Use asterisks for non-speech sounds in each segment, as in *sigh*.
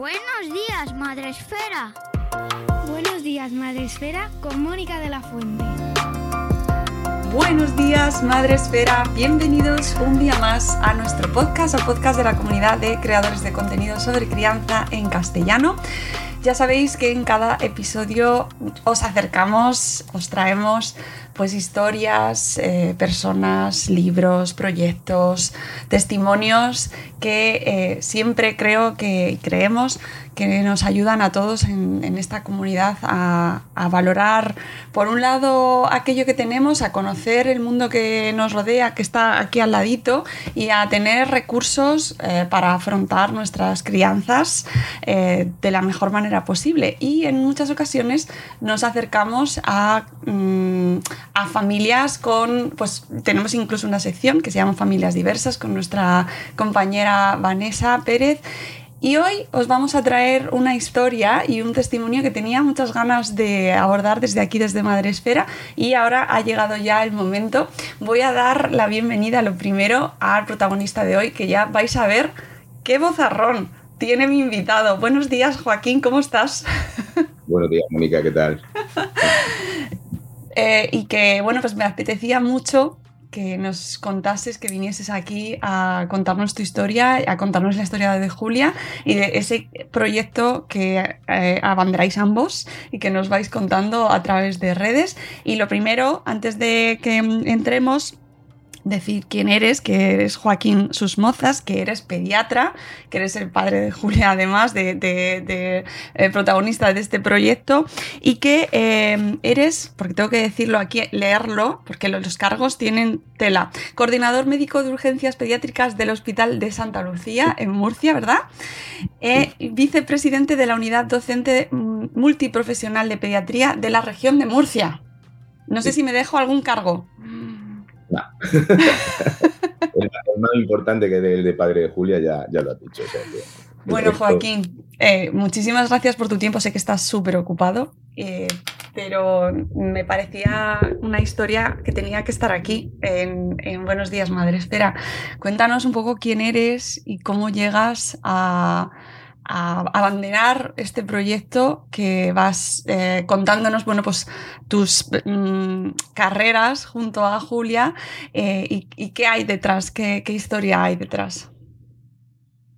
Buenos días, Madre Esfera. Buenos días, Madre Esfera, con Mónica de la Fuente. Buenos días, Madre Esfera. Bienvenidos un día más a nuestro podcast, al podcast de la comunidad de creadores de contenido sobre crianza en castellano. Ya sabéis que en cada episodio os acercamos, os traemos pues historias, eh, personas, libros, proyectos, testimonios que eh, siempre creo que creemos que nos ayudan a todos en, esta comunidad a, valorar, por un lado, aquello que tenemos, a conocer el mundo que nos rodea, que está aquí al ladito, y a tener recursos eh, para afrontar nuestras crianzas de la mejor manera posible. Y en muchas ocasiones nos acercamos a, mm, a familias con, pues tenemos incluso una sección que se llama Familias Diversas con nuestra compañera Vanessa Pérez. Y hoy os vamos a traer una historia y un testimonio que tenía muchas ganas de abordar desde aquí, desde Madre Esfera, y ahora ha llegado ya el momento. Voy a dar la bienvenida, lo primero, al protagonista de hoy, que ya vais a ver qué vozarrón tiene mi invitado. Buenos días, Joaquín, ¿cómo estás? *laughs* Buenos días, Mónica, ¿qué tal? Eh, y que, bueno, pues me apetecía mucho que nos contases, que vinieses aquí a contarnos tu historia, a contarnos la historia de Julia y de ese proyecto que eh, abanderáis ambos y que nos vais contando a través de redes. Y lo primero, antes de que entremos, decir quién eres, que eres Joaquín Susmozas, que eres pediatra, que eres el padre de Julia, además de, eh, protagonista de este proyecto, y que eh, eres, porque tengo que decirlo aquí, leerlo, porque los cargos tienen tela, coordinador médico de urgencias pediátricas del Hospital de Santa Lucía, en Murcia, ¿verdad? Eh, vicepresidente de la unidad docente multiprofesional de pediatría de la región de Murcia. No sé si me dejo algún cargo. No. *laughs* el, más importante que el de padre de Julia ya, ya lo has dicho. bueno, Joaquín, eh, muchísimas gracias por tu tiempo. Sé que estás súper ocupado, eh, pero me parecía una historia que tenía que estar aquí en, en Buenos Días, Madre. Espera, cuéntanos un poco quién eres y cómo llegas a a abandonar este proyecto que vas eh, contándonos, bueno, pues tus mm, carreras junto a Julia eh, y, qué hay detrás, qué, historia hay detrás.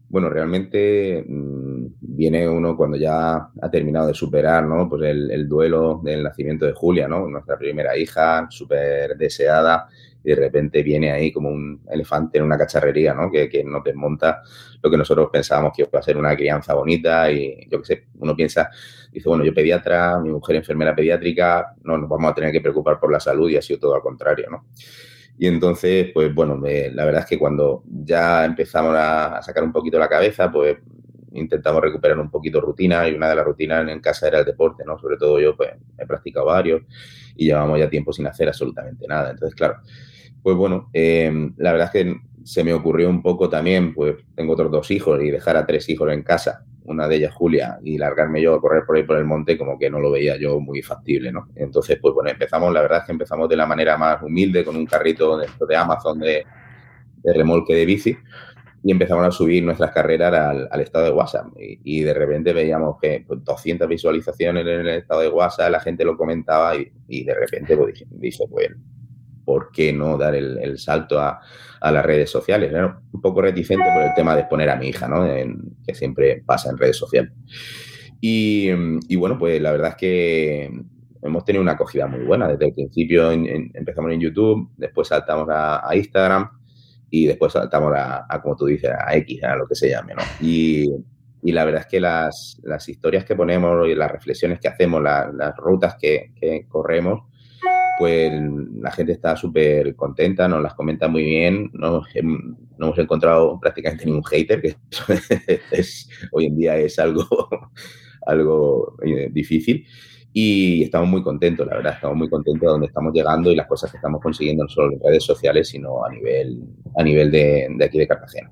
Bueno, realmente mm, viene uno cuando ya ha terminado de superar, ¿no? Pues el, duelo del nacimiento de Julia. Nuestra primera hija, súper deseada, y de repente viene ahí como un elefante en una cacharrería, ¿no? Que, que nos desmonta lo que nosotros pensábamos que iba a ser una crianza bonita y yo qué sé, uno piensa, dice, bueno, yo pediatra, mi mujer enfermera pediátrica, no nos vamos a tener que preocupar por la salud y ha sido todo al contrario, ¿no? Y entonces, pues bueno, la verdad es que cuando ya empezamos a, sacar un poquito la cabeza, pues intentamos recuperar un poquito rutina y una de las rutinas en casa era el deporte, ¿no? Sobre todo yo, pues he practicado varios y llevamos ya tiempo sin hacer absolutamente nada. Entonces, claro, pues bueno, eh, la verdad es que se me ocurrió un poco también, pues tengo otros dos hijos y dejar a tres hijos en casa, una de ellas Julia, y largarme yo a correr por ahí por el monte, como que no lo veía yo muy factible, ¿no? Entonces, pues bueno, empezamos, la verdad es que empezamos de la manera más humilde, con un carrito de, Amazon de, remolque de bici, y empezamos a subir nuestras carreras al, estado de WhatsApp. Y, de repente veíamos que pues, 200 visualizaciones en el estado de WhatsApp, la gente lo comentaba y, de repente pues, dije, pues ¿por qué no dar el, salto a, las redes sociales? Un poco reticente por el tema de exponer a mi hija, ¿no? que siempre pasa en redes sociales. Y, bueno, pues la verdad es que hemos tenido una acogida muy buena. Desde el principio empezamos en YouTube, después saltamos a, Instagram y después saltamos a, como tú dices, a X, a lo que se llame. Y, la verdad es que las, historias que ponemos y las reflexiones que hacemos, las rutas que corremos, pues la gente está súper contenta, nos las comenta muy bien, no, hemos encontrado prácticamente ningún hater, que *laughs* es, hoy en día es algo, *laughs* algo eh, difícil. Y estamos muy contentos, la verdad, estamos muy contentos de donde estamos llegando y las cosas que estamos consiguiendo no solo en redes sociales, sino a nivel, a nivel de, aquí de Cartagena.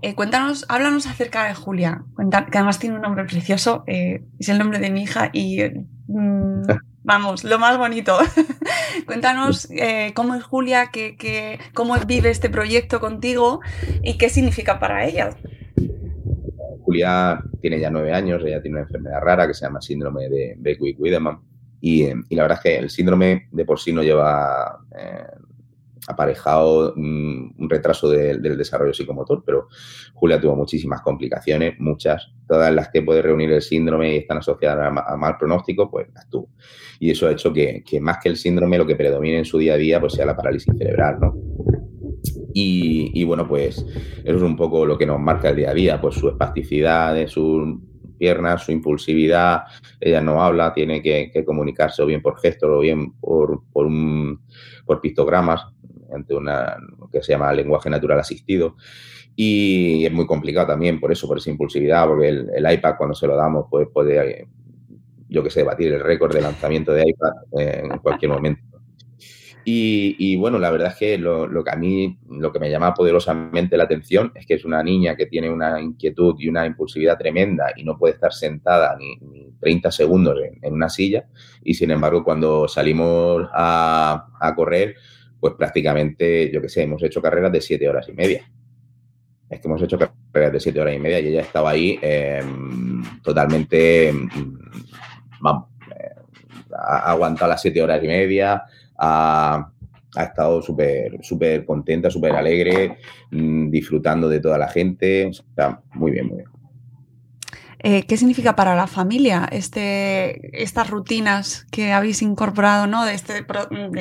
Eh, cuéntanos, háblanos acerca de Julia, que además tiene un nombre precioso, eh, es el nombre de mi hija y mm, *laughs* Vamos, lo más bonito. *laughs* Cuéntanos eh, cómo es Julia, que, cómo vive este proyecto contigo y qué significa para ella. Julia tiene ya nueve años, ella tiene una enfermedad rara que se llama síndrome de Beckwith-Wiedemann. Y, y, la verdad es que el síndrome de por sí no lleva eh, aparejado un, retraso del desarrollo psicomotor, pero Julia tuvo muchísimas complicaciones, muchas, todas las que puede reunir el síndrome y están asociadas a, mal pronóstico, pues las tuvo. Y eso ha hecho que, más que el síndrome, lo que predomine en su día a día, pues sea la parálisis cerebral, ¿no? Y, bueno, pues eso es un poco lo que nos marca el día a día, pues su espasticidad, sus piernas, su impulsividad, ella no habla, tiene que, comunicarse o bien por gestos o bien por, por, por pictogramas, ante una que se llama lenguaje natural asistido. Y es muy complicado también por eso, por esa impulsividad, porque el, iPad cuando se lo damos pues puede, yo que sé, batir el récord de lanzamiento de iPad en cualquier momento. Y, bueno, la verdad es que lo, que a mí, lo que me llama poderosamente la atención es que es una niña que tiene una inquietud y una impulsividad tremenda y no puede estar sentada ni, 30 segundos en, una silla. Y sin embargo, cuando salimos a correr, pues prácticamente, yo qué sé, hemos hecho carreras de siete horas y media. Es que hemos hecho carreras de siete horas y media y ella estaba ahí em, totalmente, mm, vamos, eh, ha aguantado las siete horas y media, ha, estado súper súper contenta, súper alegre, mm, disfrutando de toda la gente. está muy bien, muy bien. Eh, ¿Qué significa para la familia este, estas rutinas que habéis incorporado, ¿no? De, este,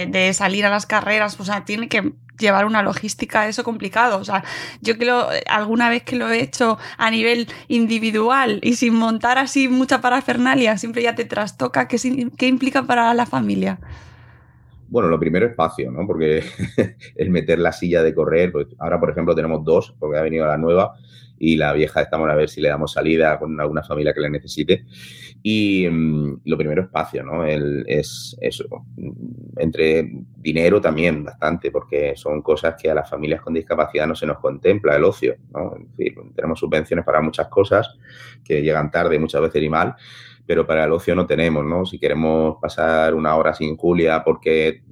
de, salir a las carreras, o sea, tiene que llevar una logística eso complicado. O sea, yo que alguna vez que lo he hecho a nivel individual y sin montar así mucha parafernalia, siempre ya te trastoca. ¿Qué, qué implica para la familia? Bueno, lo primero espacio, ¿no? Porque *laughs* el meter la silla de correr, pues ahora por ejemplo tenemos dos, porque ha venido la nueva y la vieja estamos a ver si le damos salida con alguna familia que le necesite. Y mm, lo primero, espacio, ¿no? El, es eso. Entre dinero también, bastante, porque son cosas que a las familias con discapacidad no se nos contempla, el ocio, ¿no? Tenemos subvenciones para muchas cosas que llegan tarde muchas veces y mal, pero para el ocio no tenemos, ¿no? Si queremos pasar una hora sin Julia porque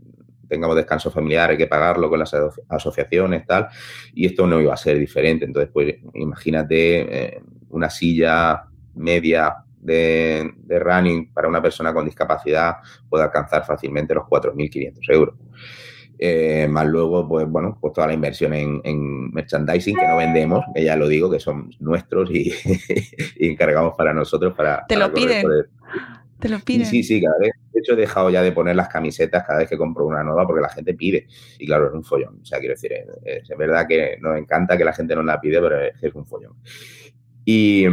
tengamos descanso familiar, hay que pagarlo con las asociaciones, tal, y esto no iba a ser diferente. Entonces, pues imagínate eh, una silla media de, running para una persona con discapacidad puede alcanzar fácilmente los 4.500 euros. Eh, más luego, pues bueno, pues toda la inversión en, merchandising que no vendemos, que ya lo digo, que son nuestros y, *laughs* encargamos para nosotros para... Te lo piden. Te lo piden. Sí, sí, cada vez. De hecho, he dejado ya de poner las camisetas cada vez que compro una nueva porque la gente pide. Y claro, es un follón. O sea, quiero decir, es, verdad que nos encanta que la gente nos la pide, pero es, es un follón. Y,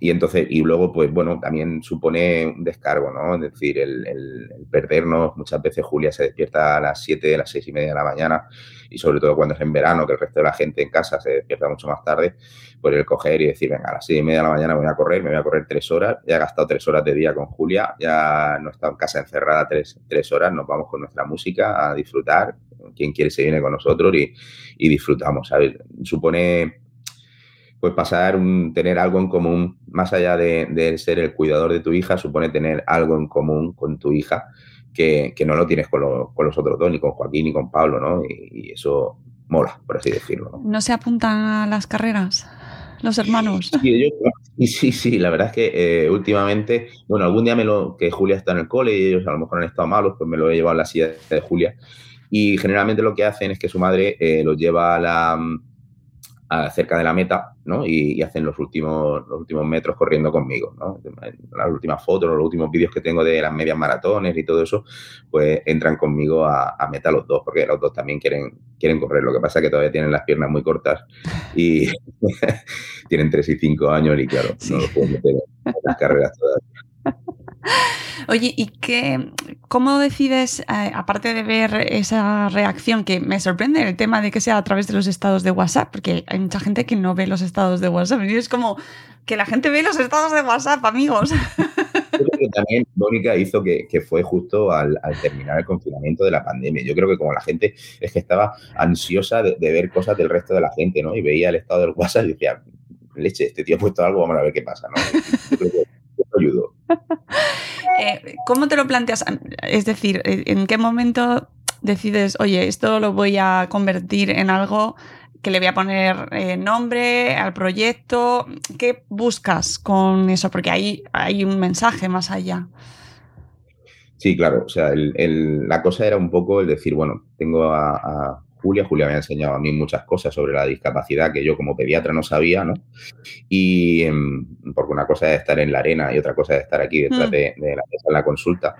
entonces, y luego, pues bueno, también supone un descargo, ¿no? Es decir, el, perdernos. Muchas veces Julia se despierta a las 7, a las 6 y media de la mañana, y sobre todo cuando es en verano, que el resto de la gente en casa se despierta mucho más tarde, pues el coger y decir, venga, a las 6 y media de la mañana voy a correr, me voy a correr tres horas, ya he gastado tres horas de día con Julia, ya no he estado en casa encerrada tres, tres horas, nos vamos con nuestra música a disfrutar, quien quiere se viene con nosotros y, y disfrutamos, ¿sabes? Supone pues pasar un, tener algo en común, más allá de, ser el cuidador de tu hija, supone tener algo en común con tu hija que, no lo tienes con, los otros dos, ni con Joaquín ni con Pablo, ¿no? Y, eso mola, por así decirlo. ¿no? se apuntan a las carreras? Los hermanos. Sí, sí, sí, la verdad es que eh, últimamente, bueno, algún día me lo, que Julia está en el cole y ellos a lo mejor han estado malos, pues me lo he llevado a la silla de Julia. Y generalmente lo que hacen es que su madre eh, los lleva a la, cerca de la meta, ¿no? Y, hacen los últimos, los últimos metros corriendo conmigo, ¿no? Las últimas fotos, los últimos vídeos que tengo de las medias maratones y todo eso, pues entran conmigo a, meta los dos, porque los dos también quieren, quieren correr. Lo que pasa es que todavía tienen las piernas muy cortas y *laughs* tienen 3 y 5 años y claro, no los pueden meter en las carreras todavía. Oye, ¿y qué, cómo decides, eh, aparte de ver esa reacción, que me sorprende el tema de que sea a través de los estados de WhatsApp, porque hay mucha gente que no ve los estados de WhatsApp, y es como que la gente ve los estados de WhatsApp, amigos. *laughs* Yo creo que también Mónica hizo que, fue justo al, terminar el confinamiento de la pandemia. Yo creo que como la gente es que estaba ansiosa de, ver cosas del resto de la gente, ¿no? Y veía el estado del WhatsApp y decía, leche, este tío ha puesto algo, vamos a ver qué pasa, ¿no? Yo creo que eso ayudó. *laughs* Eh, ¿Cómo te lo planteas? Es decir, ¿en qué momento decides, oye, esto lo voy a convertir en algo que le voy a poner eh, nombre al proyecto. ¿Qué buscas con eso? Porque ahí hay un mensaje más allá. Sí, claro. O sea, la cosa era un poco el decir, bueno, tengo a, Julia. Julia me ha enseñado a mí muchas cosas sobre la discapacidad que yo como pediatra no sabía, ¿no? Y em, porque una cosa es estar en la arena y otra cosa es estar aquí detrás mm. de, la mesa en la consulta.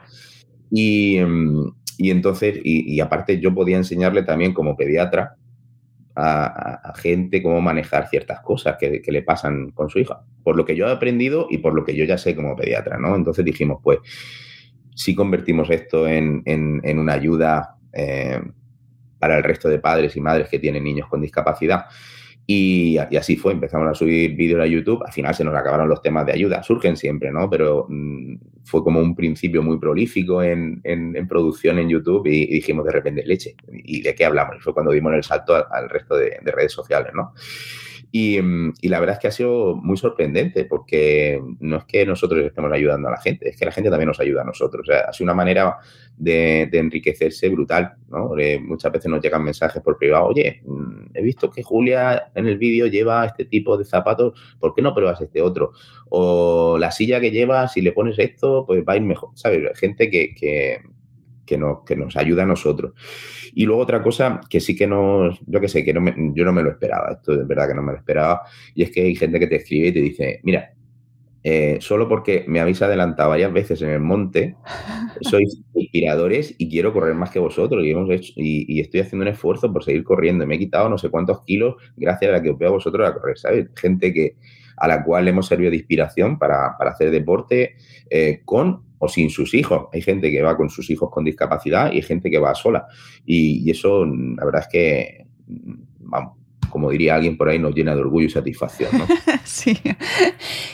Y, em, entonces, y, aparte yo podía enseñarle también como pediatra a, gente cómo manejar ciertas cosas que, le pasan con su hija, por lo que yo he aprendido y por lo que yo ya sé como pediatra, ¿no? Entonces dijimos, pues, si convertimos esto en, una ayuda eh, para el resto de padres y madres que tienen niños con discapacidad. Y, así fue, empezamos a subir vídeos a YouTube, al final se nos acabaron los temas de ayuda, surgen siempre, ¿no? Pero mm, fue como un principio muy prolífico en, producción en YouTube y, dijimos de repente, leche, ¿y de qué hablamos? Y fue cuando dimos el salto al, resto de, de, redes sociales, ¿no? Mm, y, la verdad es que ha sido muy sorprendente porque no es que nosotros estemos ayudando a la gente, es que la gente también nos ayuda a nosotros. O sea, ha sido una manera de, enriquecerse brutal. ¿no? muchas veces nos llegan mensajes por privado, oye, mm, he visto que Julia en el vídeo lleva este tipo de zapatos, ¿por qué no pruebas este otro? O la silla que lleva, si le pones esto, pues va a ir mejor. ¿Sabes? Gente que, que que nos, que nos ayuda a nosotros. Y luego otra cosa que sí que nos, yo que sé, que no yo no me lo esperaba, esto es verdad que no me lo esperaba, y es que hay gente que te escribe y te dice, mira, eh, solo porque me habéis adelantado varias veces en el monte, *laughs* sois inspiradores y quiero correr más que vosotros y, hemos hecho, y, estoy haciendo un esfuerzo por seguir corriendo. Me he quitado no sé cuántos kilos gracias a la que os veo a vosotros a correr, ¿sabes? Gente que, a la cual hemos servido de inspiración para, para hacer deporte eh, con o sin sus hijos. Hay gente que va con sus hijos con discapacidad y hay gente que va sola. Y, eso, la verdad es que, vamos, como diría alguien por ahí, nos llena de orgullo y satisfacción. *laughs* sí,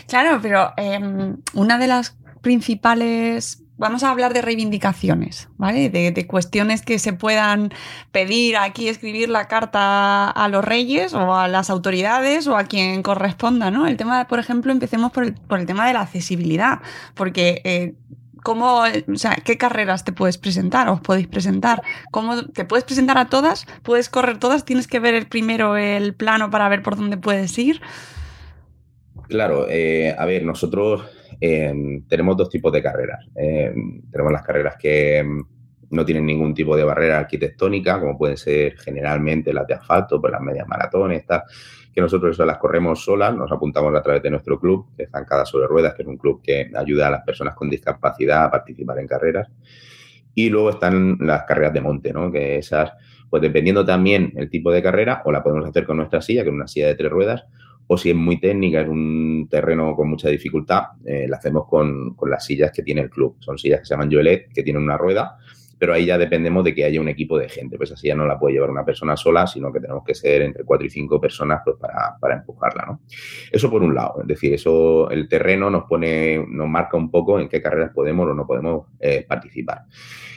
claro, pero em, una de las principales vamos a hablar de reivindicaciones, ¿vale? De, cuestiones que se puedan pedir aquí, escribir la carta a los reyes o a las autoridades o a quien corresponda, ¿no? El tema, por ejemplo, empecemos por el, tema de la accesibilidad, porque eh, ¿Cómo, o sea, qué carreras te puedes presentar os podéis presentar? ¿Cómo te puedes presentar a todas? ¿Puedes correr todas? ¿Tienes que ver primero el plano para ver por dónde puedes ir? Claro, eh, a ver, nosotros em, tenemos dos tipos de carreras. Em, tenemos las carreras que em, no tienen ningún tipo de barrera arquitectónica, como pueden ser generalmente las de asfalto, pues las medias maratones, estas que nosotros las corremos solas, nos apuntamos a través de nuestro club, que es Zancada sobre Ruedas, que es un club que ayuda a las personas con discapacidad a participar en carreras. Y luego están las carreras de monte, ¿no? Que esas, pues dependiendo también el tipo de carrera, o la podemos hacer con nuestra silla, que es una silla de tres ruedas, o si es muy técnica, es un terreno con mucha dificultad, eh, la hacemos con, con, las sillas que tiene el club. Son sillas que se llaman Joelet, que tienen una rueda pero ahí ya dependemos de que haya un equipo de gente, pues así ya no la puede llevar una persona sola, sino que tenemos que ser entre cuatro y cinco personas pues para, para empujarla, ¿no? Eso por un lado, es decir, eso el terreno nos pone, nos marca un poco en qué carreras podemos o no podemos eh, participar.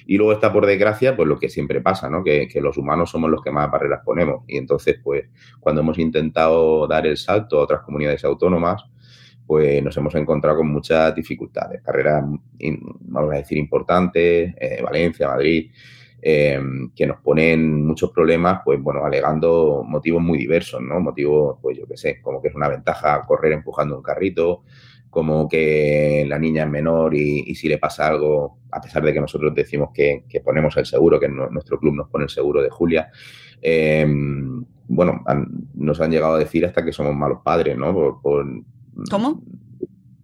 Y luego está por desgracia, pues lo que siempre pasa, ¿no? Que, que, los humanos somos los que más barreras ponemos. Y entonces, pues, cuando hemos intentado dar el salto a otras comunidades autónomas, pues nos hemos encontrado con muchas dificultades. Carreras, vamos a decir, importantes, eh, Valencia, Madrid, eh, que nos ponen muchos problemas, pues bueno, alegando motivos muy diversos, ¿no? Motivos, pues yo qué sé, como que es una ventaja correr empujando un carrito, como que la niña es menor y, si le pasa algo, a pesar de que nosotros decimos que, ponemos el seguro, que nuestro club nos pone el seguro de Julia, eh, bueno, nos han llegado a decir hasta que somos malos padres, ¿no? por, ¿Cómo?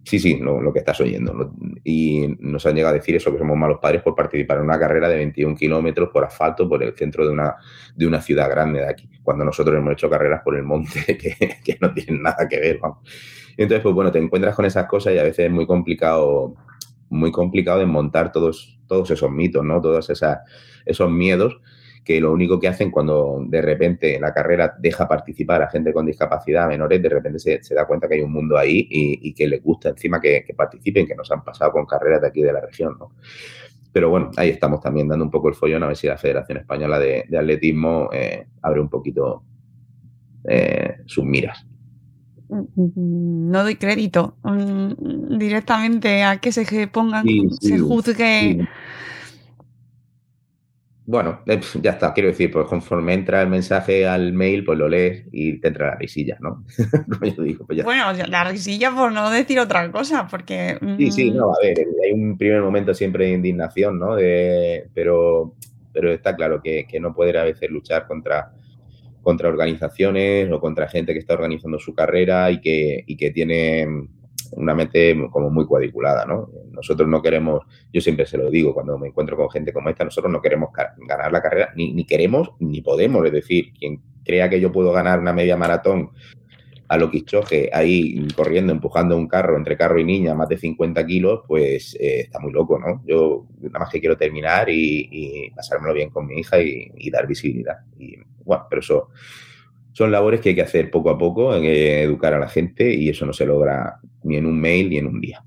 Sí, sí, lo, que estás oyendo. Y nos han llegado a decir eso, que somos malos padres por participar en una carrera de 21 kilómetros por asfalto por el centro de una, de una ciudad grande de aquí, cuando nosotros hemos hecho carreras por el monte *laughs* que, no tienen nada que ver. Vamos. Entonces, pues bueno, te encuentras con esas cosas y a veces es muy complicado, muy complicado desmontar todos, todos esos mitos, ¿no? Todos esas, esos miedos que lo único que hacen cuando de repente la carrera deja participar a gente con discapacidad, menores, de repente se, da cuenta que hay un mundo ahí y, que les gusta encima que, participen, que nos han pasado con carreras de aquí de la región, ¿no? Pero bueno, ahí estamos también dando un poco el follón a ver si la Federación Española de, Atletismo eh, abre un poquito eh, sus miras. No doy crédito mm, directamente a que se pongan, se juzgue bueno, eh, ya está, quiero decir, pues conforme entra el mensaje al mail, pues lo lees y te entra la risilla, ¿no? *laughs* Pues bueno, la risilla por no decir otra cosa, porque... Sí, sí, mm, no, a ver, hay un primer momento siempre de indignación, ¿no? pero, pero está claro que, no poder a veces luchar contra, contra organizaciones o contra gente que está organizando su carrera y que, y que tiene una mente como muy cuadriculada, ¿no? Nosotros no queremos, yo siempre se lo digo cuando me encuentro con gente como esta, nosotros no queremos ganar la carrera, ni, queremos ni podemos, es decir, quien crea que yo puedo ganar una media maratón a lo quichoje ahí corriendo, empujando un carro entre carro y niña, más de 50 kilos, pues eh, está muy loco, ¿no? Yo nada más que quiero terminar y, pasármelo bien con mi hija y, y, dar visibilidad. Y bueno, pero eso son labores que hay que hacer poco a poco, que educar a la gente y eso no se logra ni en un mail ni en un día.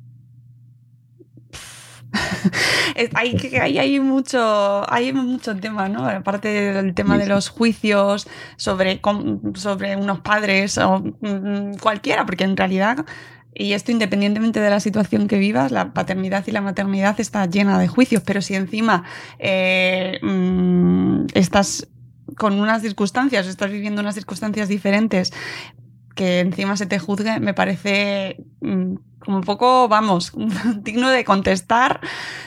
*laughs* hay, hay, mucho, hay mucho tema, ¿no? Aparte del tema de los juicios sobre, sobre unos padres o mm, cualquiera, porque en realidad, y esto independientemente de la situación que vivas, la paternidad y la maternidad está llena de juicios, pero si encima eh, mm, estás con unas circunstancias, estás viviendo unas circunstancias diferentes, que encima se te juzgue, me parece mm, como un poco, vamos, *laughs* digno de contestar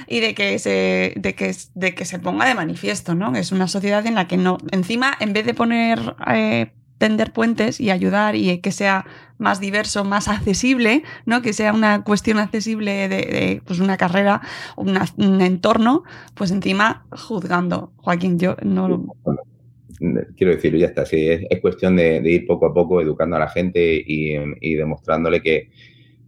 y de que se, de que, de que se ponga de manifiesto, ¿no? Es una sociedad en la que no, encima, en vez de poner, eh, tender puentes y ayudar y que sea más diverso, más accesible, ¿no? Que sea una cuestión accesible de, pues una carrera, un entorno, pues encima juzgando. Joaquín, yo no lo quiero decir, ya está, sí, es, cuestión de, ir poco a poco educando a la gente y, demostrándole que,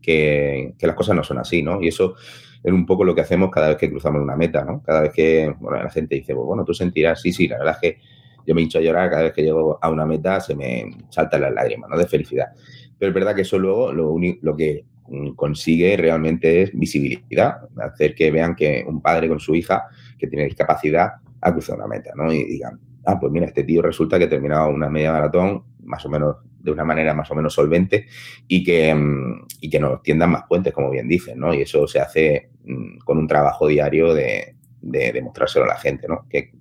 que, las cosas no son así, ¿no? Y eso es un poco lo que hacemos cada vez que cruzamos una meta, ¿no? Cada vez que bueno, la gente dice, pues bueno, tú sentirás, sí, sí, la verdad es que yo me hincho a llorar cada vez que llego a una meta, se me saltan las lágrimas, ¿no? De felicidad. Pero es verdad que eso luego lo, lo que consigue realmente es visibilidad, hacer que vean que un padre con su hija que tiene discapacidad ha cruzado una meta, ¿no? Y digan, ah, pues mira, este tío resulta que ha terminado una media maratón más o menos de una manera más o menos solvente y que, mm, y que nos tiendan más puentes, como bien dicen, ¿no? Y eso se hace mm, con un trabajo diario de, de demostrárselo a la gente, ¿no? Que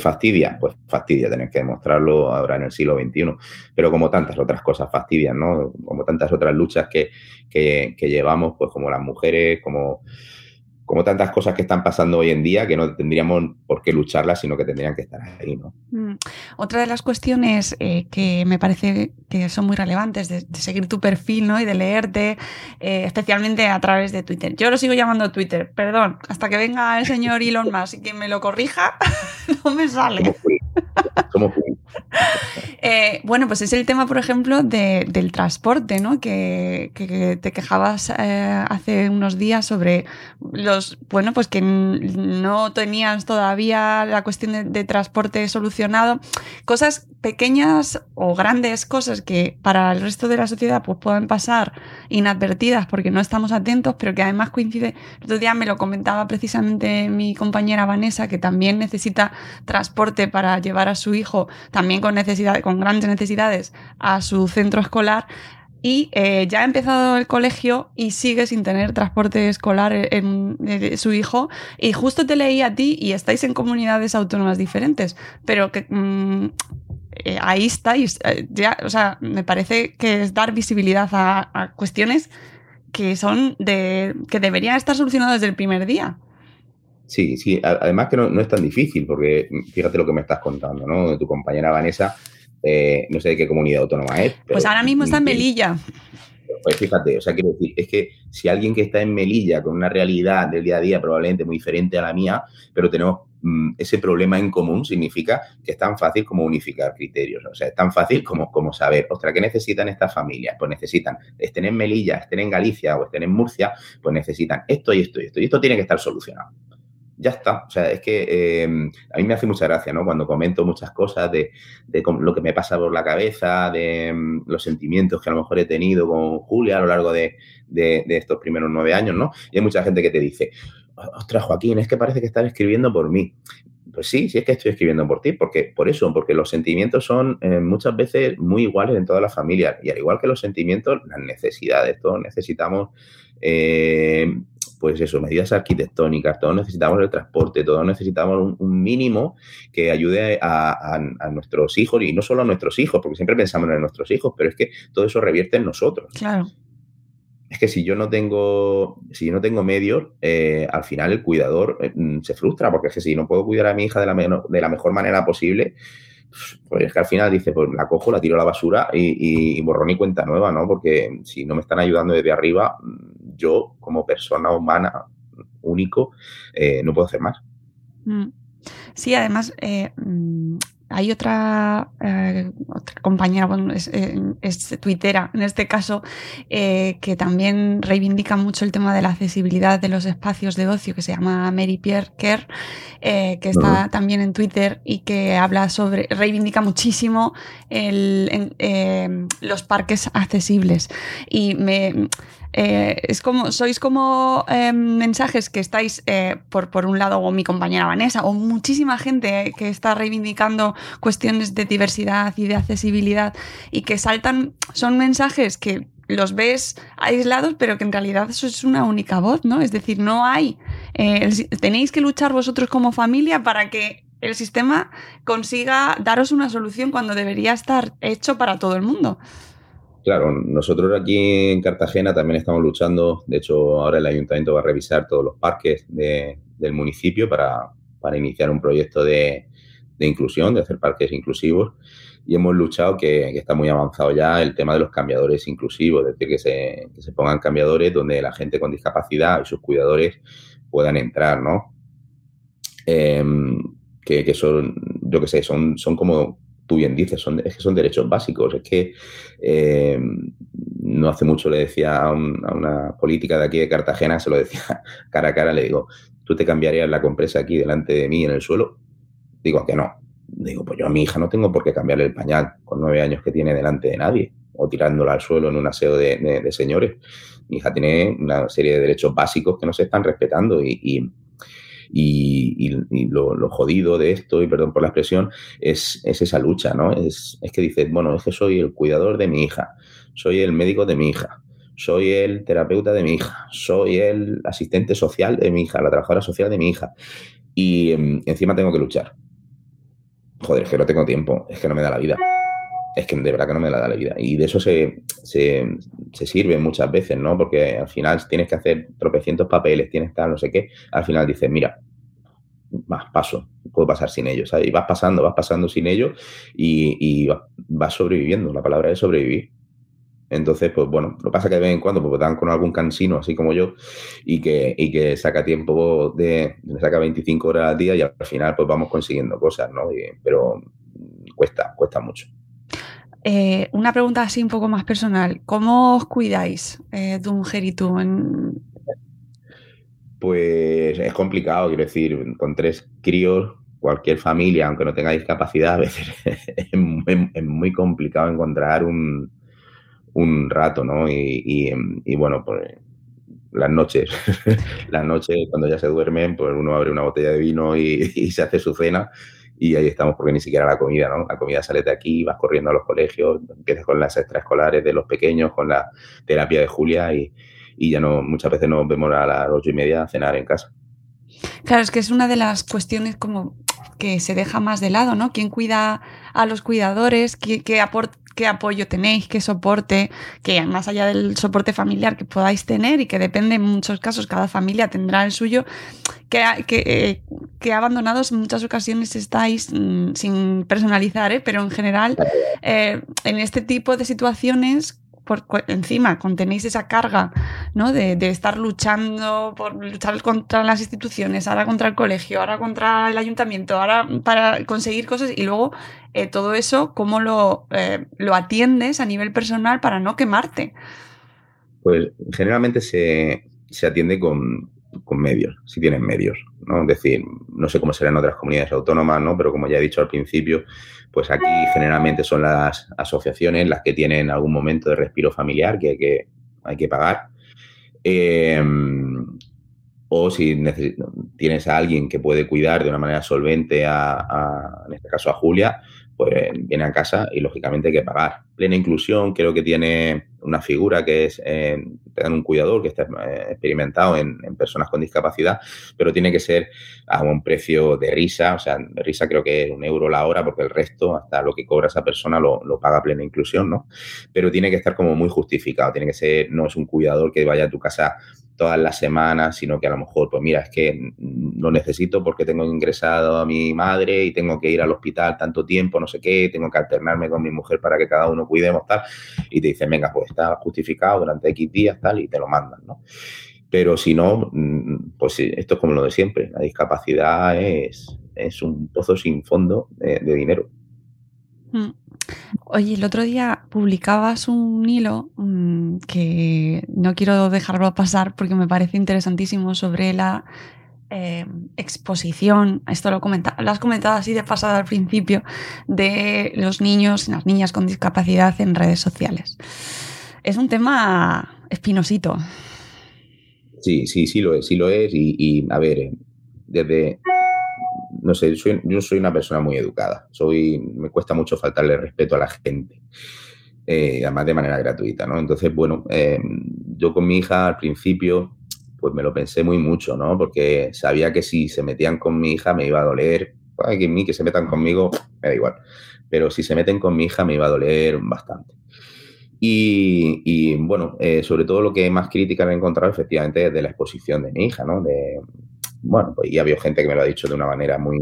fastidia, pues fastidia tener que demostrarlo ahora en el siglo XXI, pero como tantas otras cosas fastidian, ¿no? Como tantas otras luchas que, que, que llevamos, pues como las mujeres, como como tantas cosas que están pasando hoy en día que no tendríamos por qué lucharlas, sino que tendrían que estar ahí, ¿no? Mm. Otra de las cuestiones eh, que me parece que son muy relevantes de, seguir tu perfil, ¿no? Y de leerte, eh, especialmente a través de Twitter. Yo lo sigo llamando Twitter, perdón, hasta que venga el señor Elon Musk y que me lo corrija, *laughs* no me sale. Somos eh, bueno, pues es el tema, por ejemplo, del transporte, ¿no? Que, te quejabas eh, hace unos días sobre los, bueno, pues que no tenías todavía la cuestión de, transporte solucionado. Cosas pequeñas o grandes cosas que para el resto de la sociedad pues pueden pasar inadvertidas porque no estamos atentos, pero que además coincide. El otro día me lo comentaba precisamente mi compañera Vanessa, que también necesita transporte para llevar a su hijo, también con necesidad, con grandes necesidades a su centro escolar y eh, ya ha empezado el colegio y sigue sin tener transporte escolar en, su hijo. Y justo te leí a ti y estáis en comunidades autónomas diferentes, pero que mm, eh, ahí estáis. Eh, ya, o sea, me parece que es dar visibilidad a, cuestiones que son de que deberían estar solucionadas desde el primer día. Sí, sí, además que no, no, es tan difícil, porque fíjate lo que me estás contando, ¿no? Tu compañera Vanessa eh, no sé de qué comunidad autónoma es. pues ahora mismo está en Melilla. Pues fíjate, o sea, quiero decir, es que si alguien que está en Melilla con una realidad del día a día probablemente muy diferente a la mía, pero tenemos mm, ese problema en común, significa que es tan fácil como unificar criterios. O sea, es tan fácil como, como saber, ostras, ¿qué necesitan estas familias? Pues necesitan, estén en Melilla, estén en Galicia o estén en Murcia, pues necesitan esto y esto y esto. Y esto tiene que estar solucionado ya está. O sea, es que em, a mí me hace mucha gracia, ¿no? Cuando comento muchas cosas de, lo que me pasa por la cabeza, de em, los sentimientos que a lo mejor he tenido con Julia a lo largo de, estos primeros nueve años, ¿no? Y hay mucha gente que te dice, ostras, Joaquín, es que parece que estás escribiendo por mí. Pues sí, sí es que estoy escribiendo por ti, porque por eso, porque los sentimientos son eh, muchas veces muy iguales en todas las familias y al igual que los sentimientos, las necesidades, todos necesitamos eh, pues eso, medidas arquitectónicas, todos necesitamos el transporte, todos necesitamos un, mínimo que ayude a, nuestros hijos y no solo a nuestros hijos, porque siempre pensamos en nuestros hijos, pero es que todo eso revierte en nosotros. Claro. Es que si yo no tengo, si yo no tengo medios, eh, al final el cuidador eh, mm, se frustra, porque es que si no puedo cuidar a mi hija de la, de la mejor manera posible, pues es que al final dice, pues la cojo, la tiro a la basura y, y, borrón y cuenta nueva, ¿no? Porque si no me están ayudando desde arriba, yo como persona humana único eh, no puedo hacer más. Mm. Sí, además, eh, mm, hay otra, eh, otra compañera, bueno, es, es, tuitera en este caso, que también reivindica mucho el tema de la accesibilidad de los espacios de ocio, que se llama Mary Pierre Kerr, que está también en Twitter y que habla sobre, reivindica muchísimo el, los parques accesibles. Y me eh, es como, sois como em, mensajes que estáis, eh, por, por un lado, o mi compañera Vanessa, o muchísima gente que está reivindicando cuestiones de diversidad y de accesibilidad y que saltan, son mensajes que los ves aislados, pero que en realidad eso es una única voz, ¿no? Es decir, no hay, eh, tenéis que luchar vosotros como familia para que el sistema consiga daros una solución cuando debería estar hecho para todo el mundo. Claro, nosotros aquí en Cartagena también estamos luchando. De hecho, ahora el ayuntamiento va a revisar todos los parques del municipio para, iniciar un proyecto de, inclusión, de hacer parques inclusivos. Y hemos luchado, que, está muy avanzado ya, el tema de los cambiadores inclusivos, es decir, que se, que se pongan cambiadores donde la gente con discapacidad y sus cuidadores puedan entrar, ¿no? Em, que, que, son, yo qué sé, son, son como tú bien dices, son, es que son derechos básicos. Es que eh, no hace mucho le decía a, una política de aquí de Cartagena, se lo decía *laughs* cara a cara, le digo, ¿tú te cambiarías la compresa aquí delante de mí en el suelo? Digo, que no. Digo, pues yo a mi hija no tengo por qué cambiarle el pañal con nueve años que tiene delante de nadie o tirándola al suelo en un aseo de, señores. Mi hija tiene una serie de derechos básicos que no se están respetando y, lo, jodido de esto, y perdón por la expresión, es, esa lucha, ¿no? Es, que dices, bueno, es que soy el cuidador de mi hija, soy el médico de mi hija, soy el terapeuta de mi hija, soy el asistente social de mi hija, la trabajadora social de mi hija, y em, encima tengo que luchar. Joder, es que no tengo tiempo, es que no me da la vida. Es que de verdad que no me da la vida. Y de eso se, se, se sirve muchas veces, ¿no? Porque al final tienes que hacer tropecientos papeles, tienes tal, no sé qué. Al final dices, mira, más paso, puedo pasar sin ellos. Y vas pasando, vas pasando sin ellos y, vas sobreviviendo. La palabra es sobrevivir. Entonces, pues bueno, lo pasa que de vez en cuando pues, dan con algún cansino, así como yo, y que, y que saca tiempo de, saca 25 horas al día y al final pues vamos consiguiendo cosas, ¿no? pero cuesta, cuesta mucho. Eh, una pregunta así un poco más personal. ¿Cómo os cuidáis, eh, tu mujer y tú? En... Pues es complicado, quiero decir, con tres críos, cualquier familia, aunque no tenga discapacidad, a veces *laughs* es, muy, complicado encontrar un, rato, ¿no? Y, bueno, pues las noches, *laughs* las noches cuando ya se duermen, pues uno abre una botella de vino y se hace su cena y ahí estamos porque ni siquiera la comida, ¿no? La comida sale de aquí, vas corriendo a los colegios, empiezas con las extraescolares de los pequeños, con la terapia de Julia y, ya no, muchas veces nos vemos a las ocho y media cenar en casa. Claro, es que es una de las cuestiones como que se deja más de lado, ¿no? ¿Quién cuida a los cuidadores? ¿Qué, qué, qué apoyo tenéis? ¿Qué soporte? Que más allá del soporte familiar que podáis tener y que depende en muchos casos, cada familia tendrá el suyo, que, que, que abandonados en muchas ocasiones estáis mm, sin personalizar, ¿eh? pero en general eh, en este tipo de situaciones por, encima contenéis esa carga ¿no? de, estar luchando por luchar contra las instituciones, ahora contra el colegio, ahora contra el ayuntamiento, ahora para conseguir cosas y luego eh, todo eso, ¿cómo lo, lo atiendes a nivel personal para no quemarte? Pues generalmente se, se atiende con, con medios, si tienen medios, ¿no? Es decir, no sé cómo será en otras comunidades autónomas, ¿no? Pero como ya he dicho al principio, pues aquí generalmente son las asociaciones las que tienen algún momento de respiro familiar que hay que, hay que pagar. Em, o si tienes a alguien que puede cuidar de una manera solvente a, en este caso a Julia, pues viene a casa y lógicamente hay que pagar. Plena inclusión creo que tiene una figura que es eh, un cuidador que está eh, experimentado en, personas con discapacidad, pero tiene que ser a un precio de risa, o sea, risa creo que es un euro la hora porque el resto, hasta lo que cobra esa persona, lo, lo paga plena inclusión, ¿no? Pero tiene que estar como muy justificado, tiene que ser, no es un cuidador que vaya a tu casa todas las semanas, sino que a lo mejor, pues mira, es que lo necesito porque tengo ingresado a mi madre y tengo que ir al hospital tanto tiempo, no sé qué, tengo que alternarme con mi mujer para que cada uno cuidemos, tal, y te dicen, venga, pues está justificado durante X días, tal, y te lo mandan, ¿no? Pero si no, mm, pues esto es como lo de siempre, la discapacidad es, es un pozo sin fondo de, dinero. Mm. Oye, el otro día publicabas un hilo mm, que no quiero dejarlo pasar porque me parece interesantísimo sobre la eh, exposición, esto lo, comenta, lo has comentado así de pasada al principio, de los niños y las niñas con discapacidad en redes sociales. Es un tema espinosito. Sí, sí, sí lo es, sí lo es. Y, a ver, eh, desde, no sé, yo soy una persona muy educada. Soy, me cuesta mucho faltarle respeto a la gente. Eh, además de manera gratuita, ¿no? Entonces, bueno, eh, yo con mi hija al principio, pues me lo pensé muy mucho, ¿no? Porque sabía que si se metían con mi hija me iba a doler. Ay, que mí que se metan conmigo, me da igual. Pero si se meten con mi hija me iba a doler bastante. Y, bueno, eh, sobre todo lo que más crítica he encontrado efectivamente es de la exposición de mi hija, ¿no? Bueno, pues ya había gente que me lo ha dicho de una manera muy,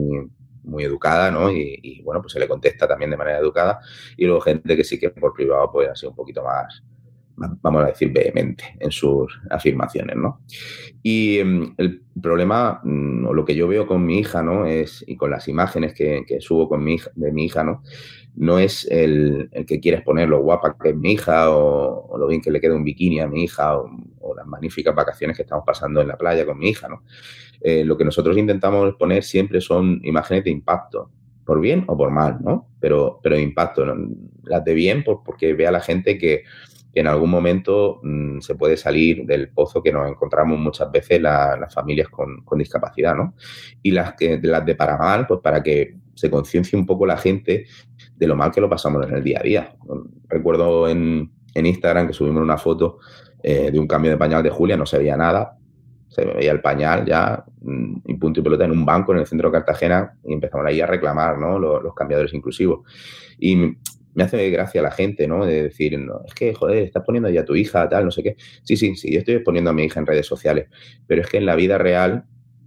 muy educada, ¿no? Y, bueno, pues se le contesta también de manera educada. Y luego gente que sí que por privado pues ha sido un poquito más, vamos a decir, vehemente en sus afirmaciones, ¿no? Y mm, el problema, mm, o lo que yo veo con mi hija, ¿no? Es, y con las imágenes que, subo con mi hija, de mi hija, ¿no? No es el, que quieres poner lo guapa que es mi hija o, lo bien que le queda un bikini a mi hija o, las magníficas vacaciones que estamos pasando en la playa con mi hija, ¿no? Eh, lo que nosotros intentamos poner siempre son imágenes de impacto, por bien o por mal, ¿no? Pero, pero impacto, las de bien pues, porque vea la gente que, en algún momento mm, se puede salir del pozo que nos encontramos muchas veces las familias con, discapacidad, ¿no? Y las, que, las de para mal, pues para que se conciencie un poco la gente de lo mal que lo pasamos en el día a día. Recuerdo en, Instagram que subimos una foto eh, de un cambio de pañal de Julia, no se veía nada, se veía el pañal ya, mm, y punto y pelota, en un banco en el centro de Cartagena y empezamos ahí a reclamar ¿no? los, cambiadores inclusivos. Y me hace gracia la gente, ¿no? De decir, no, es que, joder, estás poniendo ya a tu hija, tal, no sé qué. Sí, sí, sí, yo estoy poniendo a mi hija en redes sociales, pero es que en la vida real,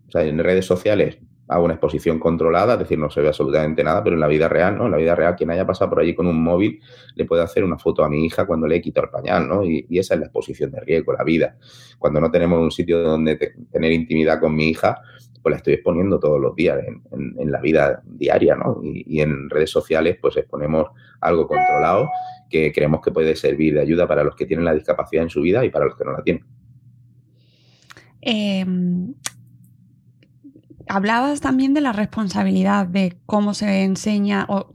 o sea, en redes sociales hago una exposición controlada, es decir, no se ve absolutamente nada, pero en la vida real, ¿no? En la vida real, quien haya pasado por allí con un móvil le puede hacer una foto a mi hija cuando le he quitado el pañal, ¿no? Y, esa es la exposición de riesgo, la vida. Cuando no tenemos un sitio donde tener intimidad con mi hija, pues la estoy exponiendo todos los días en, la vida diaria, ¿no? Y, en redes sociales, pues exponemos algo controlado que creemos que puede servir de ayuda para los que tienen la discapacidad en su vida y para los que no la tienen. Eh, hablabas también de la responsabilidad de cómo se enseña o,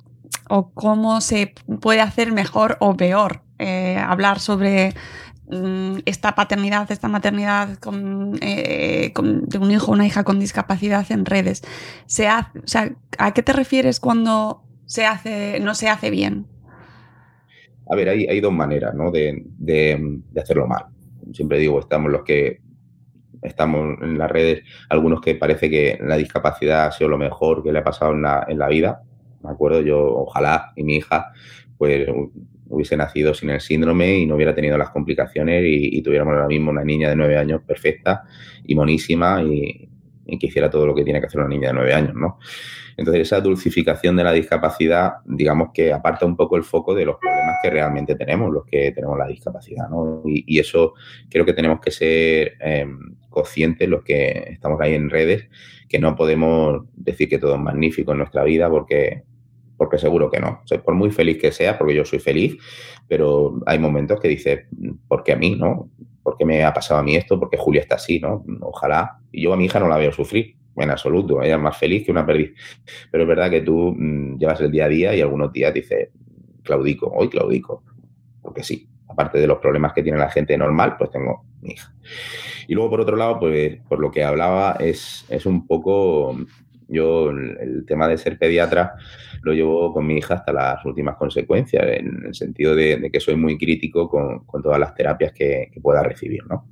cómo se puede hacer mejor o peor. Eh, hablar sobre mm, esta paternidad, esta maternidad eh, de un hijo o una hija con discapacidad en redes. Se sea, ¿A qué te refieres cuando se hace, no se hace bien? A ver, hay, dos maneras ¿no? de hacerlo mal. Siempre digo, estamos los que estamos en las redes, algunos que parece que la discapacidad ha sido lo mejor que le ha pasado en la, en la vida. Me acuerdo, yo ojalá y mi hija pues hubiese nacido sin el síndrome y no hubiera tenido las complicaciones y, tuviéramos ahora mismo una niña de nueve años perfecta y monísima y, y, que hiciera todo lo que tiene que hacer una niña de nueve años, ¿no? Entonces, esa dulcificación de la discapacidad, digamos que aparta un poco el foco de los problemas que realmente tenemos, los que tenemos la discapacidad, ¿no? Y, eso creo que tenemos que ser em, conscientes los que estamos ahí en redes, que no podemos decir que todo es magnífico en nuestra vida porque, porque seguro que no. por muy feliz que sea, porque yo soy feliz, pero hay momentos que dices, ¿por qué a mí, no? ¿Por qué me ha pasado a mí esto? ¿Por qué Julia está así, no? Ojalá. Y yo a mi hija no la veo sufrir en absoluto, ella es más feliz que una perdiz. Pero es verdad que tú mm, llevas el día a día y algunos días dices, claudico, hoy claudico, porque sí, aparte de los problemas que tiene la gente normal, pues tengo mi hija. Y luego, por otro lado, pues por lo que hablaba, es, es un poco Yo el, tema de ser pediatra lo llevo con mi hija hasta las últimas consecuencias, en el sentido de, que soy muy crítico con, todas las terapias que, pueda recibir, ¿no?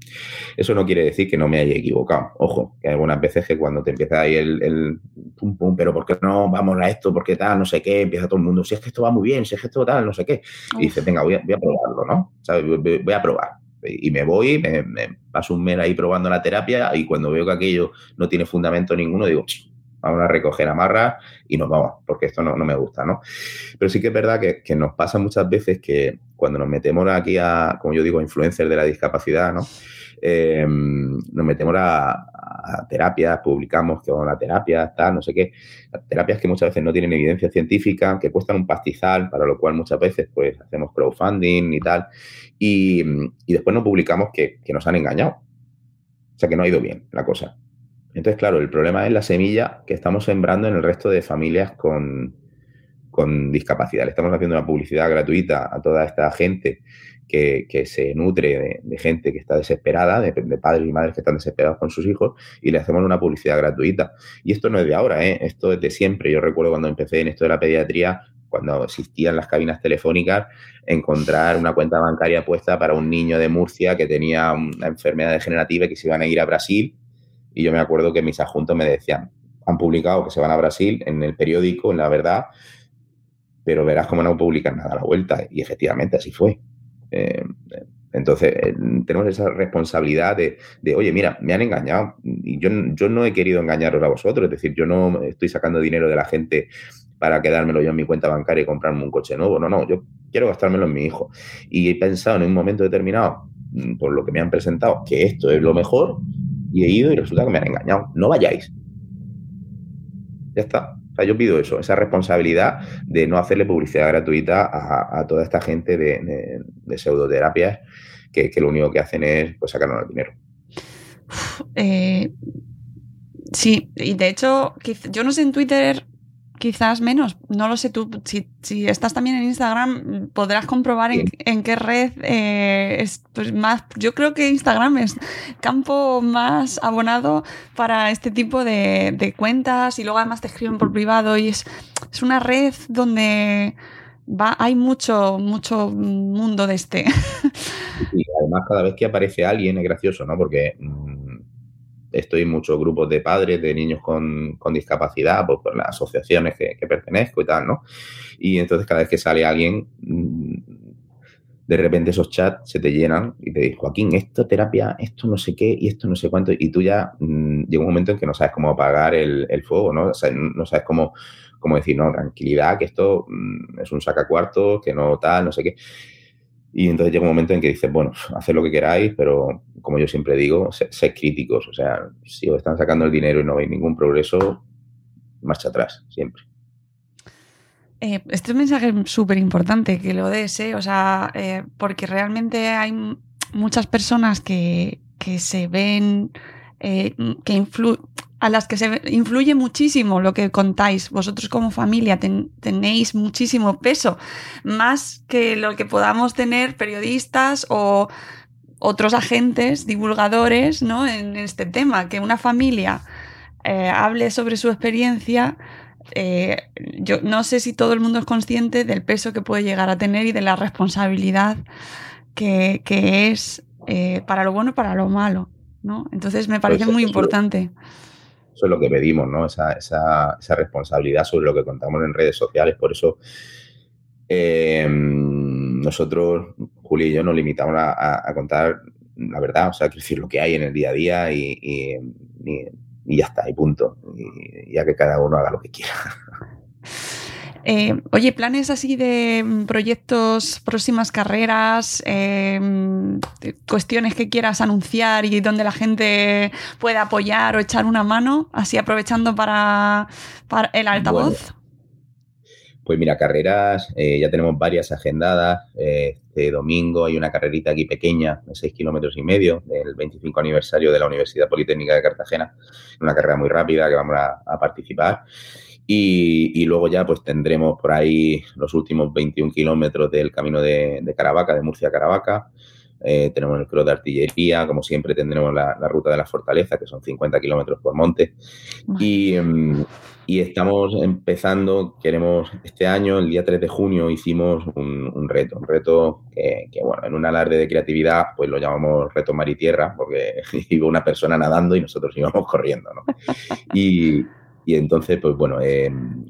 Eso no quiere decir que no me haya equivocado. Ojo, que hay algunas veces que cuando te empieza ahí el, el pum pum, pero ¿por qué no vamos a esto? ¿Por qué tal? No sé qué, empieza todo el mundo, si es que esto va muy bien, si es que esto tal, no sé qué. Y dices, venga, voy a, voy a probarlo, ¿no? ¿Sabes? Voy, a probar y me voy, me, paso un mes ahí probando la terapia y cuando veo que aquello no tiene fundamento ninguno, digo, vamos a recoger amarras y nos vamos, porque esto no, me gusta, ¿no? Pero sí que es verdad que, nos pasa muchas veces que cuando nos metemos aquí a, como yo digo, influencers de la discapacidad, ¿no? Em, nos metemos a, terapias, publicamos que van a terapia, tal, no sé qué, terapias que muchas veces no tienen evidencia científica, que cuestan un pastizal, para lo cual muchas veces pues hacemos crowdfunding y tal, y, después no publicamos que, que nos han engañado. O sea, que no ha ido bien la cosa. Entonces, claro, el problema es la semilla que estamos sembrando en el resto de familias con, discapacidad. Le estamos haciendo una publicidad gratuita a toda esta gente que, se nutre de, gente que está desesperada, de, padres y madres que están desesperados con sus hijos, y le hacemos una publicidad gratuita. Y esto no es de ahora, ¿eh? esto es de siempre. Yo recuerdo cuando empecé en esto de la pediatría, cuando existían las cabinas telefónicas, encontrar una cuenta bancaria puesta para un niño de Murcia que tenía una enfermedad degenerativa y que se iban a ir a Brasil y yo me acuerdo que mis adjuntos me decían, han publicado que se van a Brasil en el periódico, en La Verdad, pero verás cómo no publican nada a la vuelta. Y efectivamente así fue. Eh, entonces, eh, tenemos esa responsabilidad de, oye, mira, me han engañado y yo, yo no he querido engañaros a vosotros, es decir, yo no estoy sacando dinero de la gente para quedármelo yo en mi cuenta bancaria y comprarme un coche nuevo, no, no, yo quiero gastármelo en mi hijo. Y he pensado en un momento determinado, mm, por lo que me han presentado, que esto es lo mejor y he ido y resulta que me han engañado. No vayáis. Ya está. O sea, yo pido eso, esa responsabilidad de no hacerle publicidad gratuita a, toda esta gente de, pseudoterapias que, lo único que hacen es pues, sacarnos el dinero. Eh, sí, y de hecho, yo no sé en Twitter quizás menos. No lo sé tú. Si, si estás también en Instagram, podrás comprobar en, qué red eh, es pues, más. Yo creo que Instagram es campo más abonado para este tipo de, cuentas y luego además te escriben por privado y es, es una red donde va, hay mucho, mucho mundo de este. Y además cada vez que aparece alguien es gracioso, ¿no? Porque mm, estoy en muchos grupos de padres de niños con, discapacidad, pues por las asociaciones que, pertenezco y tal, ¿no? Y entonces cada vez que sale alguien, mm, de repente esos chats se te llenan y te dicen, Joaquín, esto terapia, esto no sé qué y esto no sé cuánto, y tú ya mm, llega un momento en que no sabes cómo apagar el, fuego, ¿no? No sabes cómo, cómo decir, no, tranquilidad, que esto mm, es un sacacuartos, que no tal, no sé qué. Y entonces llega un momento en que dices, bueno, *laughs* haced lo que queráis, pero como yo siempre digo, sed, críticos. O sea, si os están sacando el dinero y no veis ningún progreso, marcha atrás, siempre. Eh, este es mensaje súper importante que lo des, ¿eh? o sea, eh, porque realmente hay muchas personas que, que se ven, eh, que influyen a las que se influye muchísimo lo que contáis. Vosotros como familia tenéis muchísimo peso, más que lo que podamos tener periodistas o otros agentes, divulgadores, ¿no? En este tema, que una familia eh, hable sobre su experiencia. Eh, yo no sé si todo el mundo es consciente del peso que puede llegar a tener y de la responsabilidad que, es eh, para lo bueno y para lo malo. ¿no? Entonces me parece pues muy importante. Eso es lo que pedimos, ¿no? Esa, esa, esa responsabilidad sobre lo que contamos en redes sociales. Por eso em, nosotros, Julio y yo, nos limitamos a, contar la verdad, o sea, decir lo que hay en el día a día y, y ya está, y punto. Y ya que cada uno haga lo que quiera. *laughs* Eh, oye, planes así de mm, proyectos, próximas carreras, eh, cuestiones que quieras anunciar y donde la gente pueda apoyar o echar una mano, así aprovechando para, el altavoz. pues mira, carreras, eh, ya tenemos varias agendadas. Este domingo hay una carrerita aquí pequeña, de 6 kilómetros y medio, del 25 aniversario de la Universidad Politécnica de Cartagena. Una carrera muy rápida que vamos a participar. Y, luego ya pues tendremos por ahí los últimos 21 kilómetros del camino de, Caravaca, de Murcia a Caravaca, eh, tenemos el cross de artillería, como siempre tendremos la, ruta de la fortaleza, que son 50 kilómetros por monte. Em, y, estamos empezando, queremos, este año, el día 3 de junio, hicimos un, reto, un reto que, bueno, en un alarde de creatividad, pues lo llamamos reto mar y tierra, porque *laughs* iba una persona nadando y nosotros íbamos corriendo, ¿no? Y, entonces, pues bueno, em,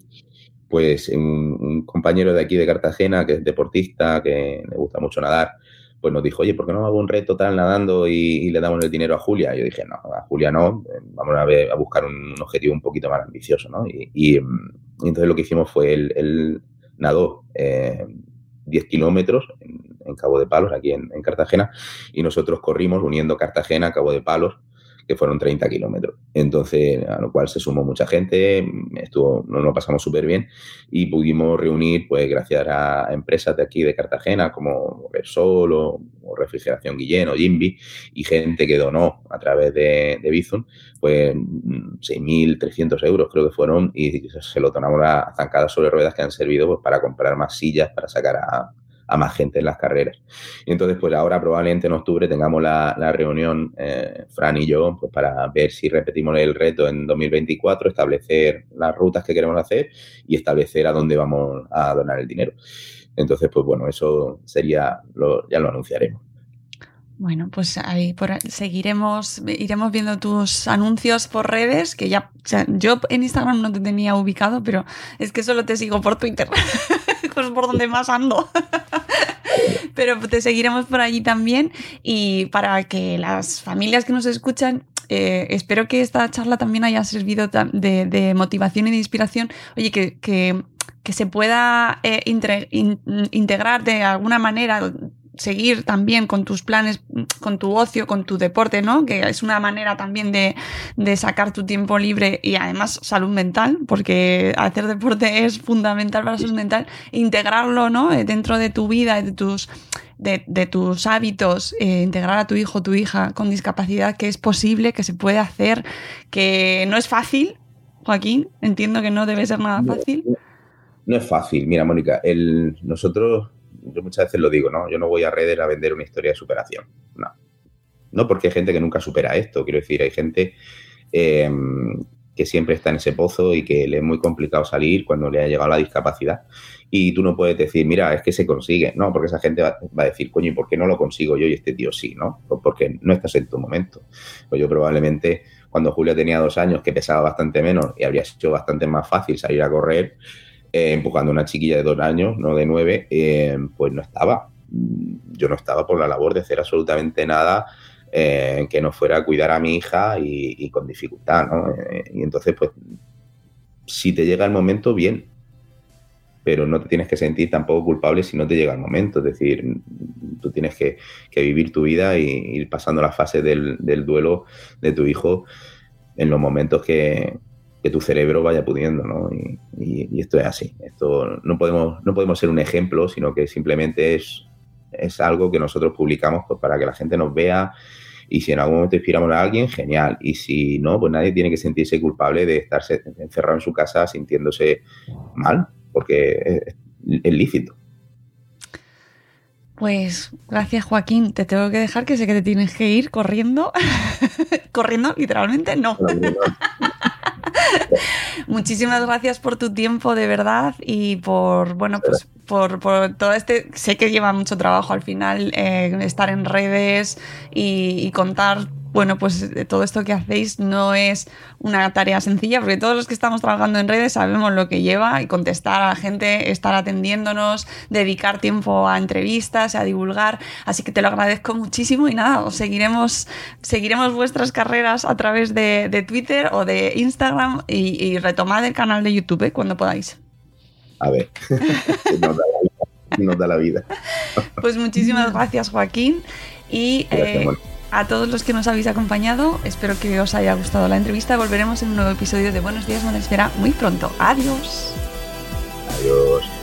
pues un, compañero de aquí de Cartagena, que es deportista, que le gusta mucho nadar, pues nos dijo, oye, ¿por qué no hago un reto tal nadando y, le damos el dinero a Julia? Y yo dije, no, a Julia no, eh, vamos a, ver, a buscar un, objetivo un poquito más ambicioso, ¿no? Y, mm, entonces lo que hicimos fue, él, nadó 10 eh, kilómetros en, Cabo de Palos, aquí en, en, Cartagena, y nosotros corrimos uniendo Cartagena Cabo de Palos que fueron 30 kilómetros. Entonces, a lo cual se sumó mucha gente, estuvo, nos lo pasamos súper bien y pudimos reunir, pues gracias a empresas de aquí de Cartagena como Resol o, Refrigeración Guillén o Jimby y gente que donó a través de, de Bizum, pues 6.300 euros creo que fueron y se lo donamos a zancadas sobre ruedas que han servido pues, para comprar más sillas, para sacar a, a más gente en las carreras. Y entonces, pues ahora probablemente en octubre tengamos la, reunión, eh, Fran y yo, pues para ver si repetimos el reto en 2024, establecer las rutas que queremos hacer y establecer a dónde vamos a donar el dinero. Entonces, pues bueno, eso sería, lo, ya lo anunciaremos. Bueno, pues ahí por, seguiremos, iremos viendo tus anuncios por redes, que ya, o sea, yo en Instagram no te tenía ubicado, pero es que solo te sigo por Twitter, *laughs* por donde más ando. *laughs* pero te seguiremos por allí también y para que las familias que nos escuchan eh, espero que esta charla también haya servido de, motivación y de inspiración. Oye, que, que, se pueda eh, integrar de alguna manera seguir también con tus planes, con tu ocio, con tu deporte, ¿no? Que es una manera también de, sacar tu tiempo libre y además salud mental, porque hacer deporte es fundamental para la salud mental, integrarlo, ¿no? Eh, dentro de tu vida, de tus, de, tus hábitos, eh, integrar a tu hijo, tu hija con discapacidad, que es posible, que se puede hacer, que no es fácil, Joaquín, entiendo que no debe ser nada fácil. No, es fácil. Mira, Mónica, el, nosotros yo muchas veces lo digo, ¿no? Yo no voy a redes a vender una historia de superación. No. No porque hay gente que nunca supera esto. Quiero decir, hay gente eh, que siempre está en ese pozo y que le es muy complicado salir cuando le ha llegado la discapacidad. Y tú no puedes decir, mira, es que se consigue. No, porque esa gente va, a decir, coño, ¿y por qué no lo consigo yo y este tío sí? ¿no? Pues porque no estás en tu momento. Pues yo probablemente cuando Julia tenía dos años, que pesaba bastante menos y habría sido bastante más fácil salir a correr, eh, empujando a una chiquilla de dos años, no de nueve, eh, pues no estaba. Yo no estaba por la labor de hacer absolutamente nada eh, que no fuera cuidar a mi hija y, con dificultad, ¿no? y entonces, pues, si te llega el momento, bien, pero no te tienes que sentir tampoco culpable si no te llega el momento. Es decir, tú tienes que, vivir tu vida y ir pasando la fase del, duelo de tu hijo en los momentos que, que tu cerebro vaya pudiendo, ¿no? Y, esto es así. Esto no podemos, no podemos ser un ejemplo, sino que simplemente es, es algo que nosotros publicamos pues, para que la gente nos vea y si en algún momento inspiramos a alguien, genial. Y si no, pues nadie tiene que sentirse culpable de estarse encerrado en su casa sintiéndose mal, porque es, es lícito. Pues gracias Joaquín, te tengo que dejar que sé que te tienes que ir corriendo, *laughs* corriendo literalmente, no. *laughs* Muchísimas gracias por tu tiempo, de verdad, y por, bueno, pues por, todo este, sé que lleva mucho trabajo al final eh, estar en redes y contar bueno, pues todo esto que hacéis no es una tarea sencilla, porque todos los que estamos trabajando en redes sabemos lo que lleva y contestar a la gente, estar atendiéndonos, dedicar tiempo a entrevistas, a divulgar. Así que te lo agradezco muchísimo y nada, os seguiremos, seguiremos vuestras carreras a través de, Twitter o de Instagram y, retomad el canal de YouTube ¿eh? cuando podáis. A ver, *laughs* nos da la vida. Pues muchísimas *laughs* gracias, Joaquín. Y eh, a todos los que nos habéis acompañado. Espero que os haya gustado la entrevista. Volveremos en un nuevo episodio de Buenos Días, Espera muy pronto. Adiós. Adiós.